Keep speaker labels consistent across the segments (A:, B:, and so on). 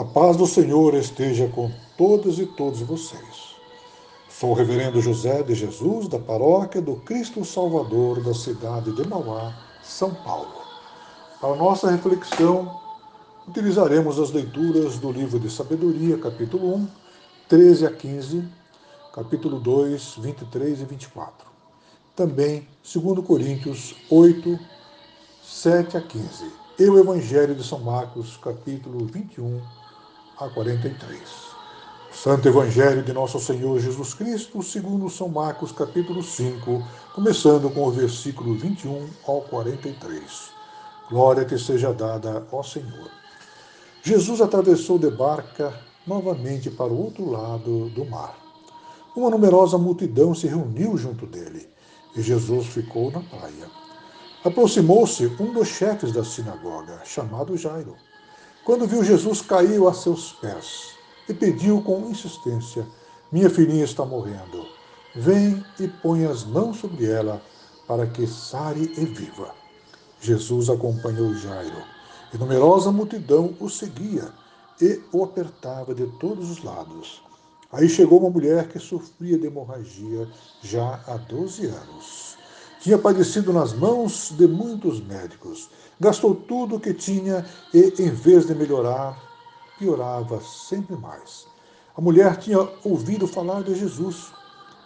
A: A paz do Senhor esteja com todas e todos vocês. Sou o reverendo José de Jesus, da paróquia do Cristo Salvador da cidade de Mauá, São Paulo. Para nossa reflexão, utilizaremos as leituras do livro de Sabedoria, capítulo 1, 13 a 15, capítulo 2, 23 e 24. Também 2 Coríntios 8, 7 a 15. E o Evangelho de São Marcos, capítulo 21 a 43. Santo Evangelho de Nosso Senhor Jesus Cristo, segundo São Marcos, capítulo 5, começando com o versículo 21 ao 43. Glória te seja dada, ó Senhor. Jesus atravessou de barca novamente para o outro lado do mar. Uma numerosa multidão se reuniu junto dele, e Jesus ficou na praia. Aproximou-se um dos chefes da sinagoga, chamado Jairo. Quando viu Jesus, caiu a seus pés e pediu com insistência: Minha filhinha está morrendo. Vem e põe as mãos sobre ela, para que sare e viva. Jesus acompanhou Jairo, e numerosa multidão o seguia e o apertava de todos os lados. Aí chegou uma mulher que sofria de hemorragia já há 12 anos. Tinha padecido nas mãos de muitos médicos Gastou tudo o que tinha e, em vez de melhorar, piorava sempre mais. A mulher tinha ouvido falar de Jesus.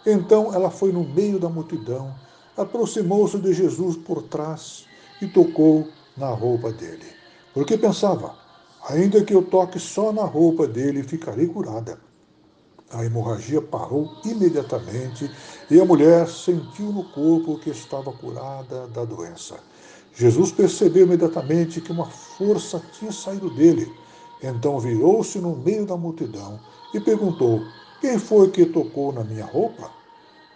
A: Então ela foi no meio da multidão, aproximou-se de Jesus por trás e tocou na roupa dele. Porque pensava, ainda que eu toque só na roupa dele, ficarei curada. A hemorragia parou imediatamente e a mulher sentiu no corpo que estava curada da doença. Jesus percebeu imediatamente que uma força tinha saído dele. Então virou-se no meio da multidão e perguntou: Quem foi que tocou na minha roupa?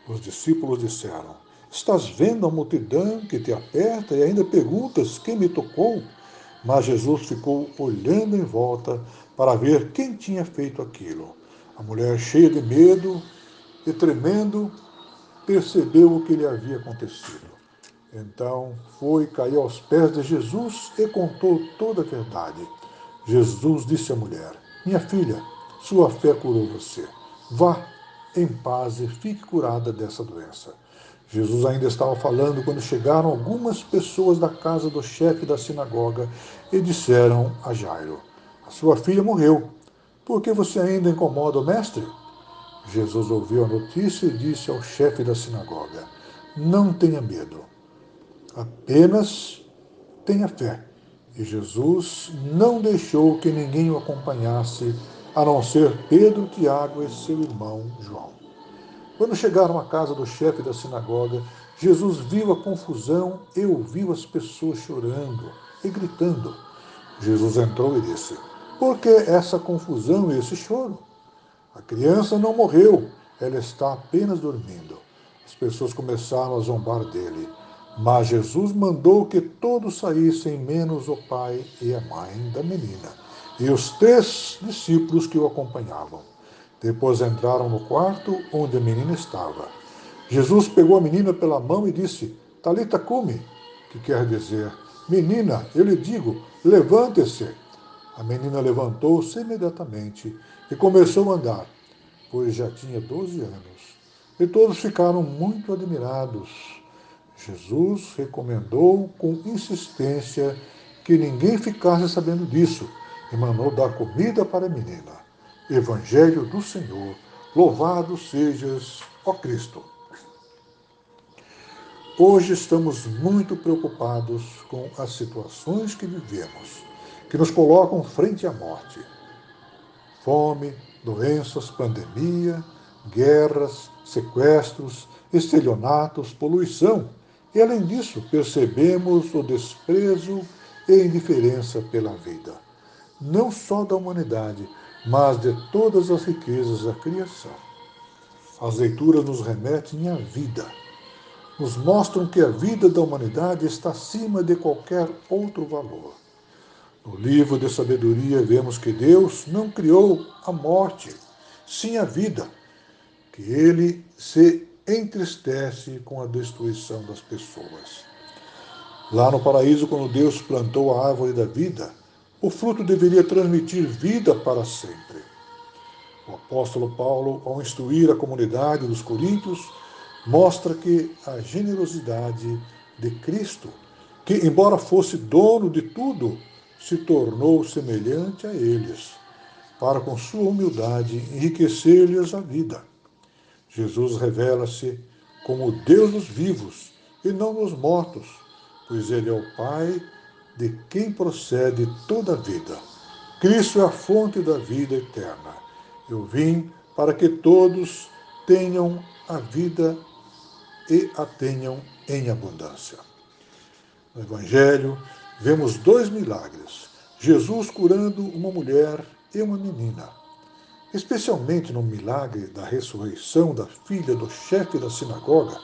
A: Os discípulos disseram: Estás vendo a multidão que te aperta e ainda perguntas quem me tocou? Mas Jesus ficou olhando em volta para ver quem tinha feito aquilo. A mulher, cheia de medo e tremendo, percebeu o que lhe havia acontecido. Então foi, caiu aos pés de Jesus e contou toda a verdade. Jesus disse à mulher: Minha filha, sua fé curou você. Vá em paz e fique curada dessa doença. Jesus ainda estava falando quando chegaram algumas pessoas da casa do chefe da sinagoga e disseram a Jairo: A sua filha morreu. Por que você ainda incomoda o mestre? Jesus ouviu a notícia e disse ao chefe da sinagoga: Não tenha medo apenas tenha fé. E Jesus não deixou que ninguém o acompanhasse, a não ser Pedro, Tiago e seu irmão João. Quando chegaram à casa do chefe da sinagoga, Jesus viu a confusão e ouviu as pessoas chorando e gritando. Jesus entrou e disse: Por que essa confusão e esse choro? A criança não morreu, ela está apenas dormindo. As pessoas começaram a zombar dele. Mas Jesus mandou que todos saíssem, menos o pai e a mãe da menina, e os três discípulos que o acompanhavam. Depois entraram no quarto onde a menina estava. Jesus pegou a menina pela mão e disse: Talita cume, que quer dizer: Menina, eu lhe digo, levante-se. A menina levantou-se imediatamente e começou a andar, pois já tinha 12 anos. E todos ficaram muito admirados. Jesus recomendou com insistência que ninguém ficasse sabendo disso e mandou dar comida para a menina. Evangelho do Senhor, louvado sejas, ó Cristo. Hoje estamos muito preocupados com as situações que vivemos, que nos colocam frente à morte. Fome, doenças, pandemia, guerras, sequestros, estelionatos, poluição e além disso, percebemos o desprezo e indiferença pela vida, não só da humanidade, mas de todas as riquezas da criação. As leituras nos remetem à vida, nos mostram que a vida da humanidade está acima de qualquer outro valor. No livro de sabedoria vemos que Deus não criou a morte, sim a vida, que ele se entristece com a destruição das pessoas. Lá no paraíso, quando Deus plantou a árvore da vida, o fruto deveria transmitir vida para sempre. O apóstolo Paulo, ao instruir a comunidade dos Coríntios, mostra que a generosidade de Cristo, que, embora fosse dono de tudo, se tornou semelhante a eles, para com sua humildade enriquecer-lhes a vida. Jesus revela-se como Deus dos vivos e não dos mortos, pois ele é o Pai de quem procede toda a vida. Cristo é a fonte da vida eterna. Eu vim para que todos tenham a vida e a tenham em abundância. No Evangelho, vemos dois milagres: Jesus curando uma mulher e uma menina. Especialmente no milagre da ressurreição da filha do chefe da sinagoga,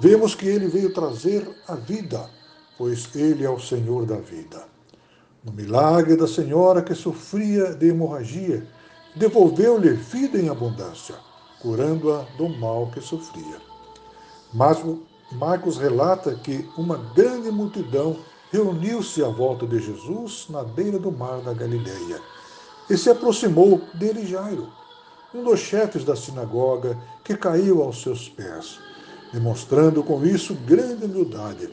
A: vemos que ele veio trazer a vida, pois ele é o Senhor da vida. No milagre da senhora que sofria de hemorragia, devolveu-lhe vida em abundância, curando-a do mal que sofria. Mas Marcos relata que uma grande multidão reuniu-se à volta de Jesus na beira do mar da Galileia e se aproximou dele Jairo, um dos chefes da sinagoga, que caiu aos seus pés, demonstrando com isso grande humildade.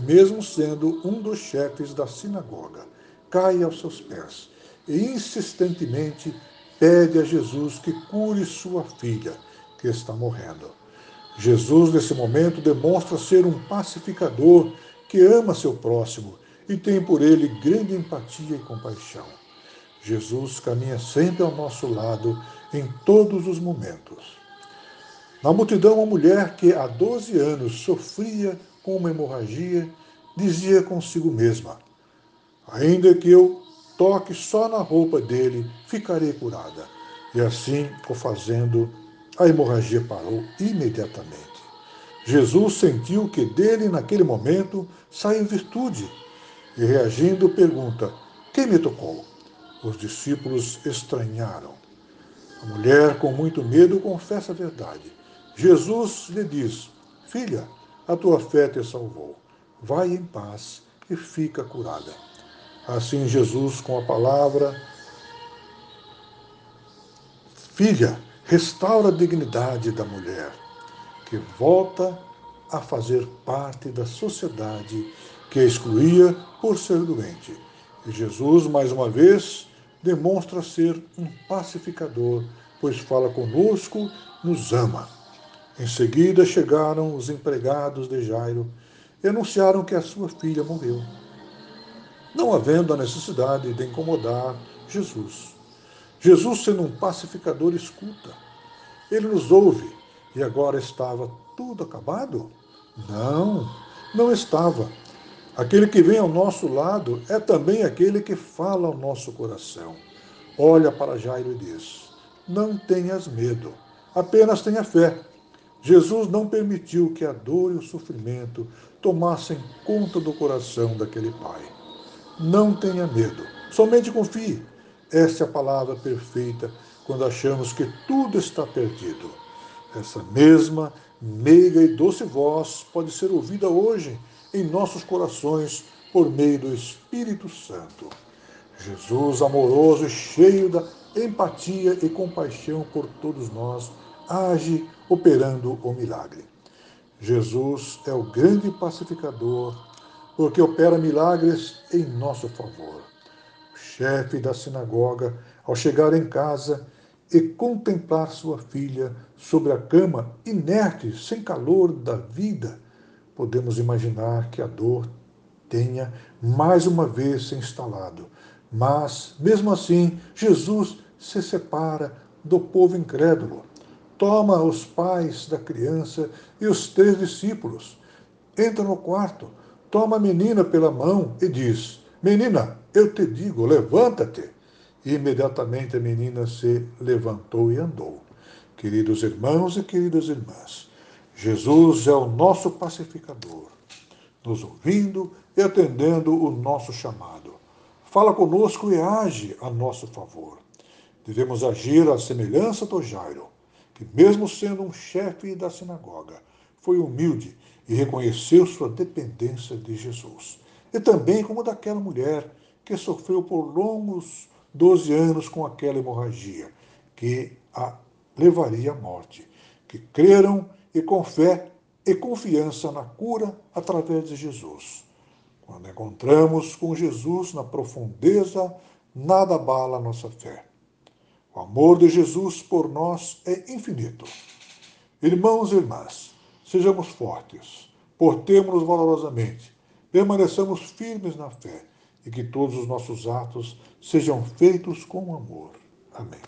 A: Mesmo sendo um dos chefes da sinagoga, cai aos seus pés e insistentemente pede a Jesus que cure sua filha, que está morrendo. Jesus, nesse momento, demonstra ser um pacificador que ama seu próximo e tem por ele grande empatia e compaixão. Jesus caminha sempre ao nosso lado em todos os momentos. Na multidão, uma mulher que há 12 anos sofria com uma hemorragia dizia consigo mesma: Ainda que eu toque só na roupa dele, ficarei curada. E assim, o fazendo, a hemorragia parou imediatamente. Jesus sentiu que dele, naquele momento, saiu virtude e, reagindo, pergunta: Quem me tocou? Os discípulos estranharam. A mulher, com muito medo, confessa a verdade. Jesus lhe diz: Filha, a tua fé te salvou. Vai em paz e fica curada. Assim, Jesus, com a palavra, Filha, restaura a dignidade da mulher, que volta a fazer parte da sociedade que excluía por ser doente. E Jesus, mais uma vez, demonstra ser um pacificador, pois fala conosco, nos ama. Em seguida chegaram os empregados de Jairo e anunciaram que a sua filha morreu, não havendo a necessidade de incomodar Jesus. Jesus, sendo um pacificador, escuta. Ele nos ouve. E agora estava tudo acabado? Não, não estava. Aquele que vem ao nosso lado é também aquele que fala ao nosso coração. Olha para Jairo e diz: Não tenhas medo, apenas tenha fé. Jesus não permitiu que a dor e o sofrimento tomassem conta do coração daquele pai. Não tenha medo, somente confie. Essa é a palavra perfeita quando achamos que tudo está perdido. Essa mesma meiga e doce voz pode ser ouvida hoje em nossos corações por meio do Espírito Santo. Jesus, amoroso e cheio da empatia e compaixão por todos nós, age operando o milagre. Jesus é o grande pacificador, porque opera milagres em nosso favor chefe da sinagoga, ao chegar em casa e contemplar sua filha sobre a cama, inerte, sem calor da vida, podemos imaginar que a dor tenha mais uma vez se instalado. Mas, mesmo assim, Jesus se separa do povo incrédulo, toma os pais da criança e os três discípulos, entra no quarto, toma a menina pela mão e diz: Menina, eu te digo, levanta-te. E imediatamente a menina se levantou e andou. Queridos irmãos e queridas irmãs, Jesus é o nosso pacificador, nos ouvindo e atendendo o nosso chamado. Fala conosco e age a nosso favor. Devemos agir à semelhança do Jairo, que, mesmo sendo um chefe da sinagoga, foi humilde e reconheceu sua dependência de Jesus. E também como daquela mulher que sofreu por longos 12 anos com aquela hemorragia, que a levaria à morte, que creram e com fé e confiança na cura através de Jesus. Quando encontramos com Jesus na profundeza, nada abala a nossa fé. O amor de Jesus por nós é infinito. Irmãos e irmãs, sejamos fortes, portemos-nos valorosamente, permaneçamos firmes na fé e que todos os nossos atos sejam feitos com amor. Amém.